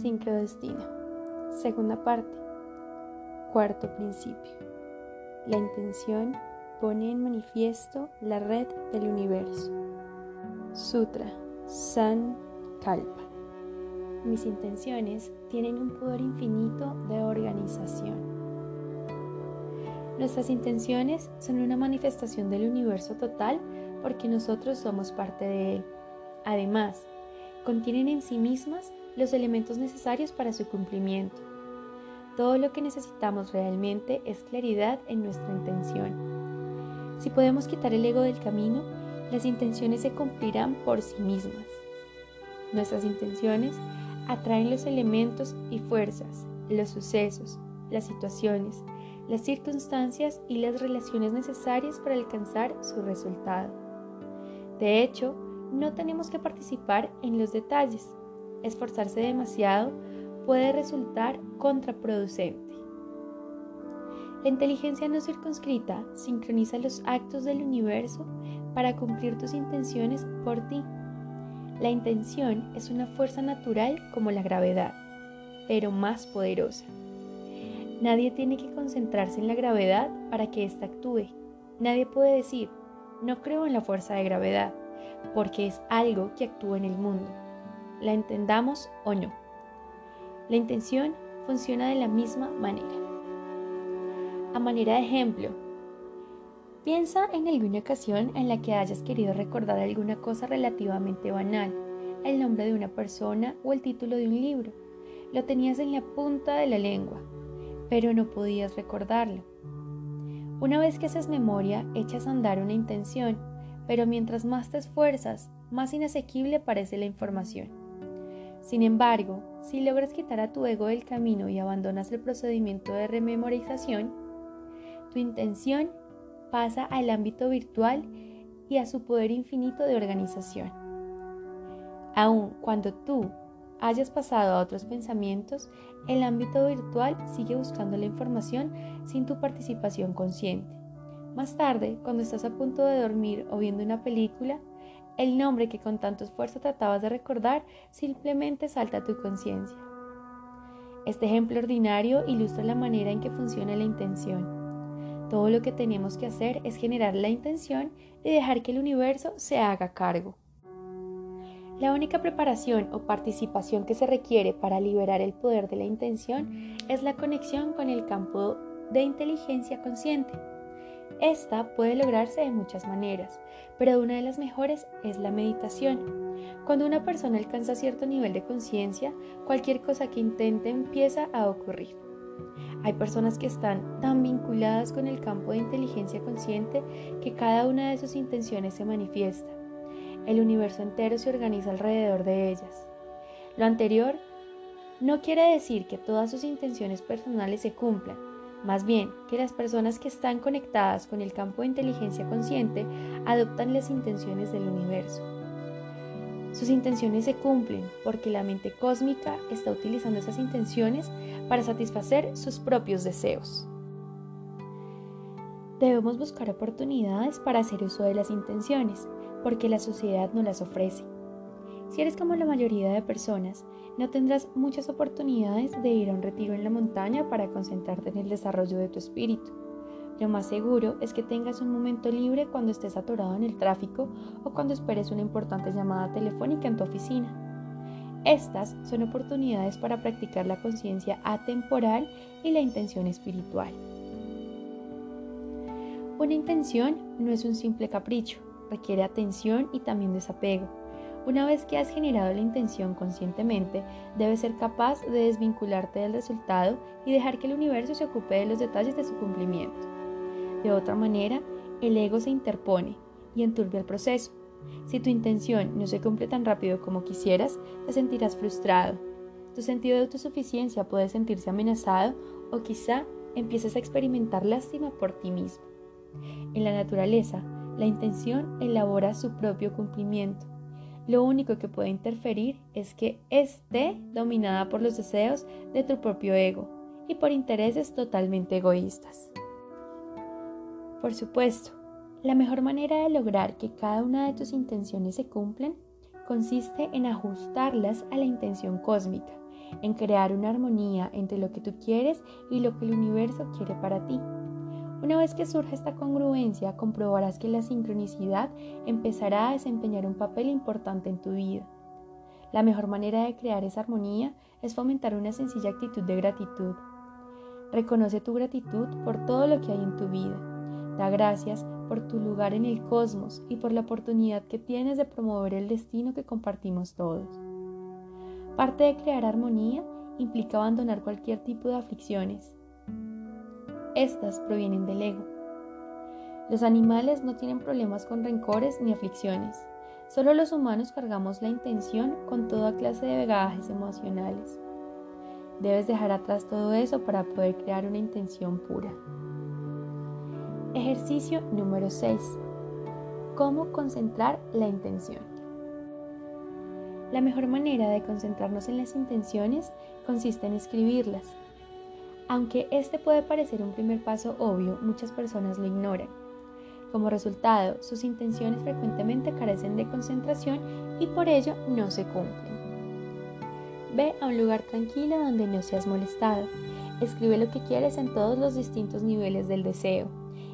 Sincrodestino. Segunda parte. Cuarto principio. La intención pone en manifiesto la red del universo. Sutra San Kalpa. Mis intenciones tienen un poder infinito de organización. Nuestras intenciones son una manifestación del universo total porque nosotros somos parte de él. Además, contienen en sí mismas los elementos necesarios para su cumplimiento. Todo lo que necesitamos realmente es claridad en nuestra intención. Si podemos quitar el ego del camino, las intenciones se cumplirán por sí mismas. Nuestras intenciones atraen los elementos y fuerzas, los sucesos, las situaciones, las circunstancias y las relaciones necesarias para alcanzar su resultado. De hecho, no tenemos que participar en los detalles, esforzarse demasiado puede resultar contraproducente. La inteligencia no circunscrita sincroniza los actos del universo para cumplir tus intenciones por ti. La intención es una fuerza natural como la gravedad, pero más poderosa. Nadie tiene que concentrarse en la gravedad para que ésta actúe. Nadie puede decir, no creo en la fuerza de gravedad, porque es algo que actúa en el mundo la entendamos o no. La intención funciona de la misma manera. A manera de ejemplo, piensa en alguna ocasión en la que hayas querido recordar alguna cosa relativamente banal, el nombre de una persona o el título de un libro. Lo tenías en la punta de la lengua, pero no podías recordarlo. Una vez que haces memoria, echas a andar una intención, pero mientras más te esfuerzas, más inasequible parece la información. Sin embargo, si logras quitar a tu ego del camino y abandonas el procedimiento de rememorización, tu intención pasa al ámbito virtual y a su poder infinito de organización. Aun cuando tú hayas pasado a otros pensamientos, el ámbito virtual sigue buscando la información sin tu participación consciente. Más tarde, cuando estás a punto de dormir o viendo una película, el nombre que con tanto esfuerzo tratabas de recordar simplemente salta a tu conciencia. Este ejemplo ordinario ilustra la manera en que funciona la intención. Todo lo que tenemos que hacer es generar la intención y dejar que el universo se haga cargo. La única preparación o participación que se requiere para liberar el poder de la intención es la conexión con el campo de inteligencia consciente. Esta puede lograrse de muchas maneras, pero una de las mejores es la meditación. Cuando una persona alcanza cierto nivel de conciencia, cualquier cosa que intente empieza a ocurrir. Hay personas que están tan vinculadas con el campo de inteligencia consciente que cada una de sus intenciones se manifiesta. El universo entero se organiza alrededor de ellas. Lo anterior no quiere decir que todas sus intenciones personales se cumplan, más bien que las personas que están conectadas con el campo de inteligencia consciente adoptan las intenciones del universo. Sus intenciones se cumplen porque la mente cósmica está utilizando esas intenciones para satisfacer sus propios deseos. Debemos buscar oportunidades para hacer uso de las intenciones, porque la sociedad no las ofrece. Si eres como la mayoría de personas, no tendrás muchas oportunidades de ir a un retiro en la montaña para concentrarte en el desarrollo de tu espíritu. Lo más seguro es que tengas un momento libre cuando estés atorado en el tráfico o cuando esperes una importante llamada telefónica en tu oficina. Estas son oportunidades para practicar la conciencia atemporal y la intención espiritual. Una intención no es un simple capricho, requiere atención y también desapego. Una vez que has generado la intención conscientemente, debes ser capaz de desvincularte del resultado y dejar que el universo se ocupe de los detalles de su cumplimiento. De otra manera, el ego se interpone y enturbia el proceso. Si tu intención no se cumple tan rápido como quisieras, te sentirás frustrado. Tu sentido de autosuficiencia puede sentirse amenazado o quizá empieces a experimentar lástima por ti mismo. En la naturaleza, la intención elabora su propio cumplimiento lo único que puede interferir es que esté dominada por los deseos de tu propio ego y por intereses totalmente egoístas. Por supuesto, la mejor manera de lograr que cada una de tus intenciones se cumplan consiste en ajustarlas a la intención cósmica en crear una armonía entre lo que tú quieres y lo que el universo quiere para ti. Una vez que surja esta congruencia, comprobarás que la sincronicidad empezará a desempeñar un papel importante en tu vida. La mejor manera de crear esa armonía es fomentar una sencilla actitud de gratitud. Reconoce tu gratitud por todo lo que hay en tu vida. Da gracias por tu lugar en el cosmos y por la oportunidad que tienes de promover el destino que compartimos todos. Parte de crear armonía implica abandonar cualquier tipo de aflicciones. Estas provienen del ego. Los animales no tienen problemas con rencores ni aflicciones. Solo los humanos cargamos la intención con toda clase de bagajes emocionales. Debes dejar atrás todo eso para poder crear una intención pura. Ejercicio número 6. ¿Cómo concentrar la intención? La mejor manera de concentrarnos en las intenciones consiste en escribirlas. Aunque este puede parecer un primer paso obvio, muchas personas lo ignoran. Como resultado, sus intenciones frecuentemente carecen de concentración y por ello no se cumplen. Ve a un lugar tranquilo donde no seas molestado. Escribe lo que quieres en todos los distintos niveles del deseo.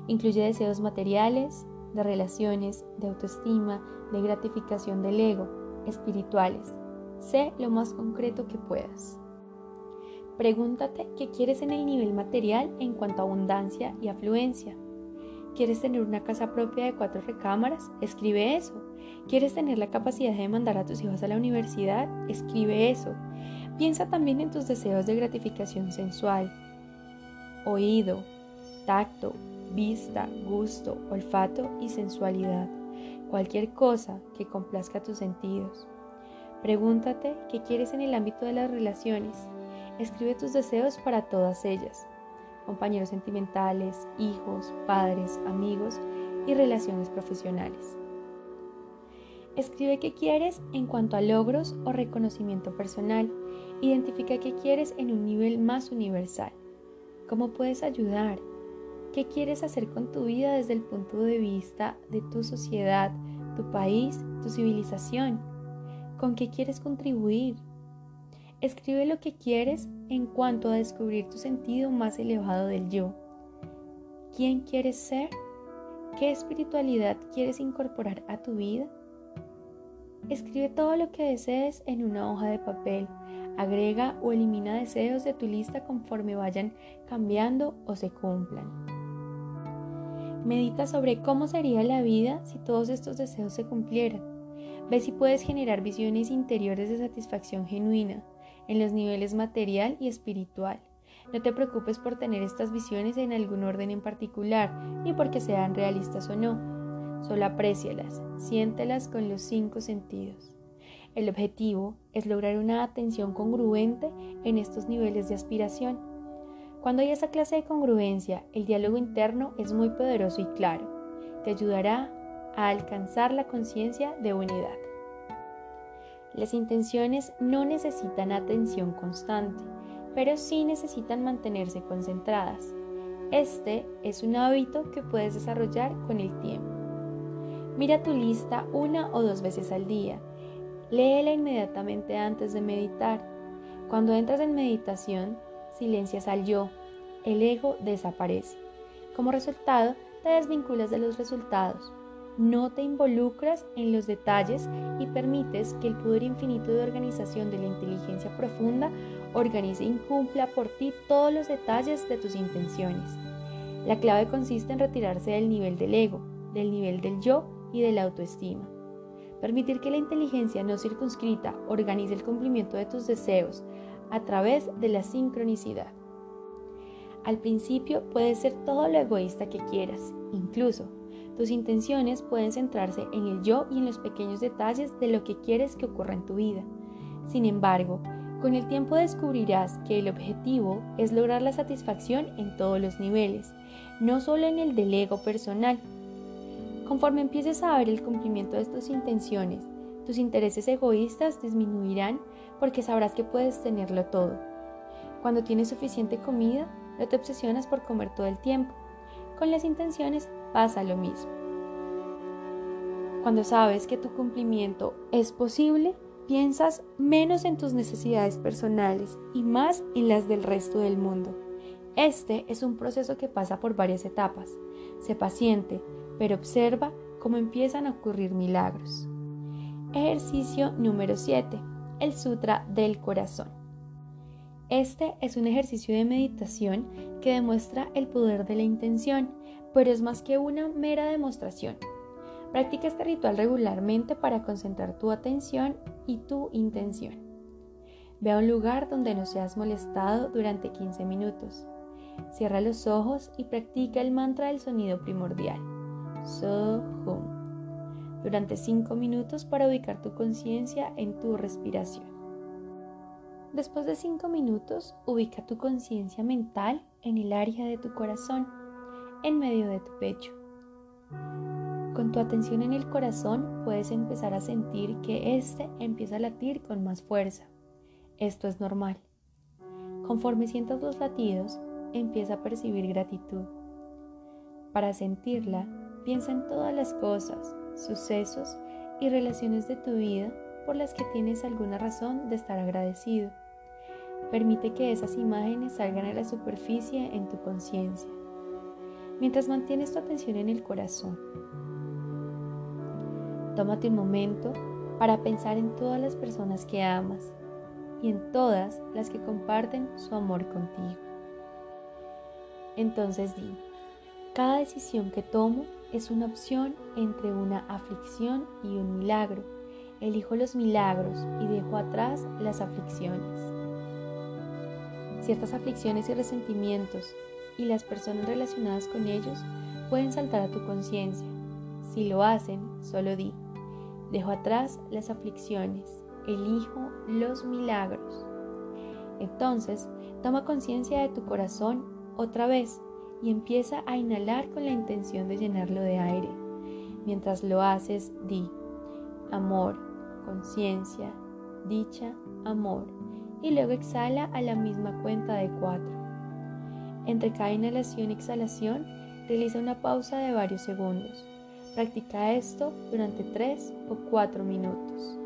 Incluye deseos materiales, de relaciones, de autoestima, de gratificación del ego, espirituales. Sé lo más concreto que puedas. Pregúntate qué quieres en el nivel material en cuanto a abundancia y afluencia. ¿Quieres tener una casa propia de cuatro recámaras? Escribe eso. ¿Quieres tener la capacidad de mandar a tus hijos a la universidad? Escribe eso. Piensa también en tus deseos de gratificación sensual. Oído, tacto, vista, gusto, olfato y sensualidad. Cualquier cosa que complazca tus sentidos. Pregúntate qué quieres en el ámbito de las relaciones. Escribe tus deseos para todas ellas. Compañeros sentimentales, hijos, padres, amigos y relaciones profesionales. Escribe qué quieres en cuanto a logros o reconocimiento personal. Identifica qué quieres en un nivel más universal. ¿Cómo puedes ayudar? ¿Qué quieres hacer con tu vida desde el punto de vista de tu sociedad, tu país, tu civilización? ¿Con qué quieres contribuir? Escribe lo que quieres en cuanto a descubrir tu sentido más elevado del yo. ¿Quién quieres ser? ¿Qué espiritualidad quieres incorporar a tu vida? Escribe todo lo que desees en una hoja de papel. Agrega o elimina deseos de tu lista conforme vayan cambiando o se cumplan. Medita sobre cómo sería la vida si todos estos deseos se cumplieran. Ve si puedes generar visiones interiores de satisfacción genuina en los niveles material y espiritual. No te preocupes por tener estas visiones en algún orden en particular, ni porque sean realistas o no. Solo aprécialas, siéntelas con los cinco sentidos. El objetivo es lograr una atención congruente en estos niveles de aspiración cuando hay esa clase de congruencia, el diálogo interno es muy poderoso y claro. Te ayudará a alcanzar la conciencia de unidad. Las intenciones no necesitan atención constante, pero sí necesitan mantenerse concentradas. Este es un hábito que puedes desarrollar con el tiempo. Mira tu lista una o dos veces al día. Léela inmediatamente antes de meditar. Cuando entras en meditación, silencias al yo, el ego desaparece. Como resultado, te desvinculas de los resultados, no te involucras en los detalles y permites que el poder infinito de organización de la inteligencia profunda organice y cumpla por ti todos los detalles de tus intenciones. La clave consiste en retirarse del nivel del ego, del nivel del yo y de la autoestima. Permitir que la inteligencia no circunscrita organice el cumplimiento de tus deseos, a través de la sincronicidad. Al principio puedes ser todo lo egoísta que quieras, incluso tus intenciones pueden centrarse en el yo y en los pequeños detalles de lo que quieres que ocurra en tu vida. Sin embargo, con el tiempo descubrirás que el objetivo es lograr la satisfacción en todos los niveles, no solo en el del ego personal. Conforme empieces a ver el cumplimiento de tus intenciones, tus intereses egoístas disminuirán porque sabrás que puedes tenerlo todo. Cuando tienes suficiente comida, no te obsesionas por comer todo el tiempo. Con las intenciones pasa lo mismo. Cuando sabes que tu cumplimiento es posible, piensas menos en tus necesidades personales y más en las del resto del mundo. Este es un proceso que pasa por varias etapas. Sé paciente, pero observa cómo empiezan a ocurrir milagros. Ejercicio número 7. El Sutra del Corazón. Este es un ejercicio de meditación que demuestra el poder de la intención, pero es más que una mera demostración. Practica este ritual regularmente para concentrar tu atención y tu intención. Ve a un lugar donde no seas molestado durante 15 minutos. Cierra los ojos y practica el mantra del sonido primordial. So-hum. Durante 5 minutos para ubicar tu conciencia en tu respiración. Después de 5 minutos, ubica tu conciencia mental en el área de tu corazón, en medio de tu pecho. Con tu atención en el corazón puedes empezar a sentir que éste empieza a latir con más fuerza. Esto es normal. Conforme sientas los latidos, empieza a percibir gratitud. Para sentirla, piensa en todas las cosas, sucesos y relaciones de tu vida por las que tienes alguna razón de estar agradecido. Permite que esas imágenes salgan a la superficie en tu conciencia. Mientras mantienes tu atención en el corazón, tómate un momento para pensar en todas las personas que amas y en todas las que comparten su amor contigo. Entonces di, cada decisión que tomo es una opción entre una aflicción y un milagro. Elijo los milagros y dejo atrás las aflicciones. Ciertas aflicciones y resentimientos y las personas relacionadas con ellos pueden saltar a tu conciencia. Si lo hacen, solo di, dejo atrás las aflicciones, elijo los milagros. Entonces, toma conciencia de tu corazón otra vez y empieza a inhalar con la intención de llenarlo de aire. Mientras lo haces, di amor, conciencia, dicha, amor y luego exhala a la misma cuenta de cuatro. Entre cada inhalación y exhalación, realiza una pausa de varios segundos. Practica esto durante tres o cuatro minutos.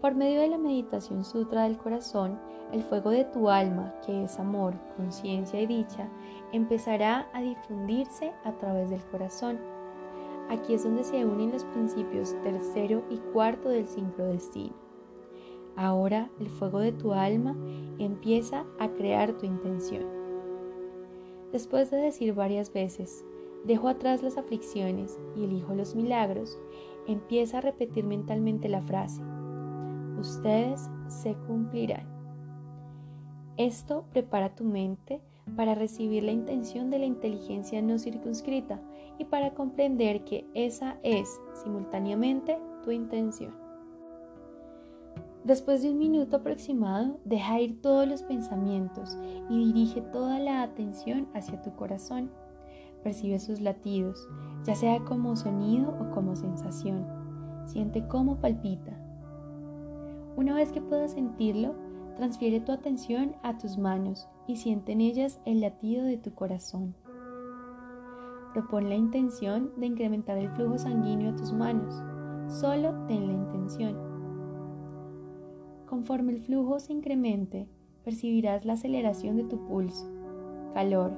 Por medio de la meditación sutra del corazón, el fuego de tu alma, que es amor, conciencia y dicha, empezará a difundirse a través del corazón. Aquí es donde se unen los principios tercero y cuarto del sincrodestino. Ahora el fuego de tu alma empieza a crear tu intención. Después de decir varias veces, dejo atrás las aflicciones y elijo los milagros, empieza a repetir mentalmente la frase, ustedes se cumplirán. Esto prepara tu mente para recibir la intención de la inteligencia no circunscrita y para comprender que esa es simultáneamente tu intención. Después de un minuto aproximado, deja ir todos los pensamientos y dirige toda la atención hacia tu corazón. Percibe sus latidos, ya sea como sonido o como sensación. Siente cómo palpita, una vez que puedas sentirlo, transfiere tu atención a tus manos y siente en ellas el latido de tu corazón. Propon la intención de incrementar el flujo sanguíneo a tus manos. Solo ten la intención. Conforme el flujo se incremente, percibirás la aceleración de tu pulso, calor,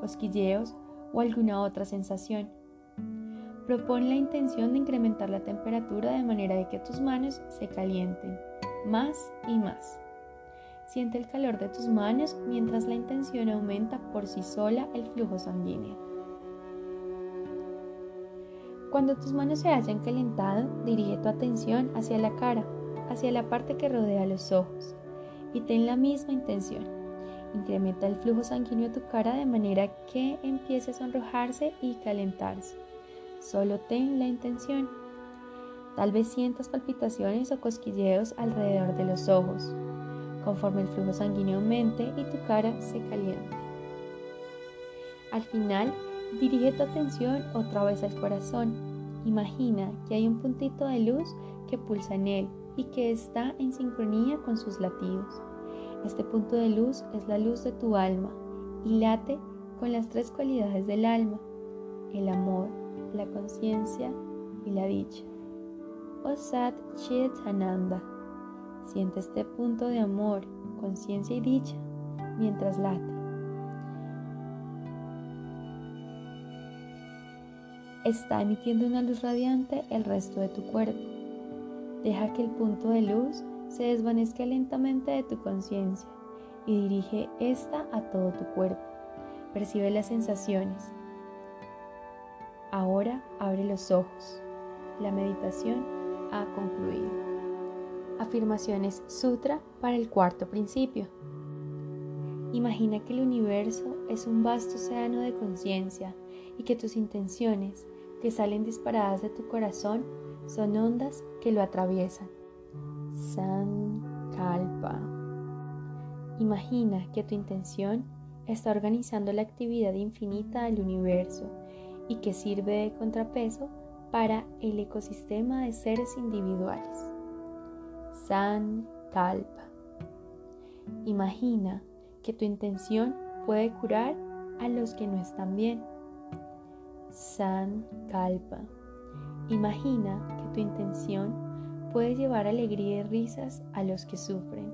cosquilleos o alguna otra sensación. Propon la intención de incrementar la temperatura de manera de que tus manos se calienten más y más. Siente el calor de tus manos mientras la intención aumenta por sí sola el flujo sanguíneo. Cuando tus manos se hayan calentado, dirige tu atención hacia la cara, hacia la parte que rodea los ojos, y ten la misma intención. Incrementa el flujo sanguíneo a tu cara de manera que empiece a sonrojarse y calentarse. Solo ten la intención. Tal vez sientas palpitaciones o cosquilleos alrededor de los ojos, conforme el flujo sanguíneo aumente y tu cara se caliente. Al final, dirige tu atención otra vez al corazón. Imagina que hay un puntito de luz que pulsa en él y que está en sincronía con sus latidos. Este punto de luz es la luz de tu alma y late con las tres cualidades del alma, el amor, la conciencia y la dicha. o Sat Chitananda. Siente este punto de amor, conciencia y dicha mientras late. Está emitiendo una luz radiante el resto de tu cuerpo. Deja que el punto de luz se desvanezca lentamente de tu conciencia y dirige esta a todo tu cuerpo. Percibe las sensaciones. Ahora abre los ojos. La meditación ha concluido. Afirmaciones Sutra para el cuarto principio. Imagina que el universo es un vasto océano de conciencia y que tus intenciones, que salen disparadas de tu corazón, son ondas que lo atraviesan. Sankalpa. Imagina que tu intención está organizando la actividad infinita del universo y que sirve de contrapeso para el ecosistema de seres individuales. Sankalpa. Imagina que tu intención puede curar a los que no están bien. Sankalpa. Imagina que intención puede llevar alegría y risas a los que sufren.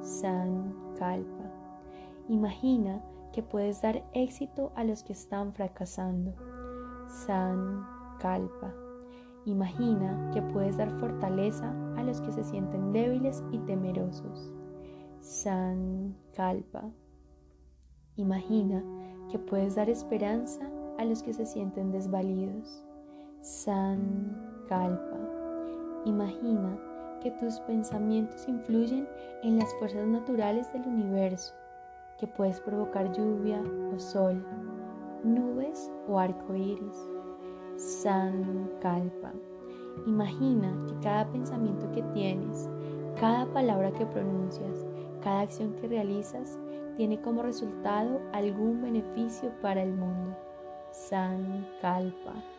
Sankalpa. Imagina que puedes dar éxito a los que están fracasando. Sankalpa. Imagina que puedes dar fortaleza a los que se sienten débiles y temerosos. Sankalpa. Imagina que puedes dar esperanza a los que se sienten desvalidos. Imagina que tus pensamientos influyen en las fuerzas naturales del universo, que puedes provocar lluvia o sol, nubes o arco iris. Sankalpa. Imagina que cada pensamiento que tienes, cada palabra que pronuncias, cada acción que realizas tiene como resultado algún beneficio para el mundo. Sankalpa.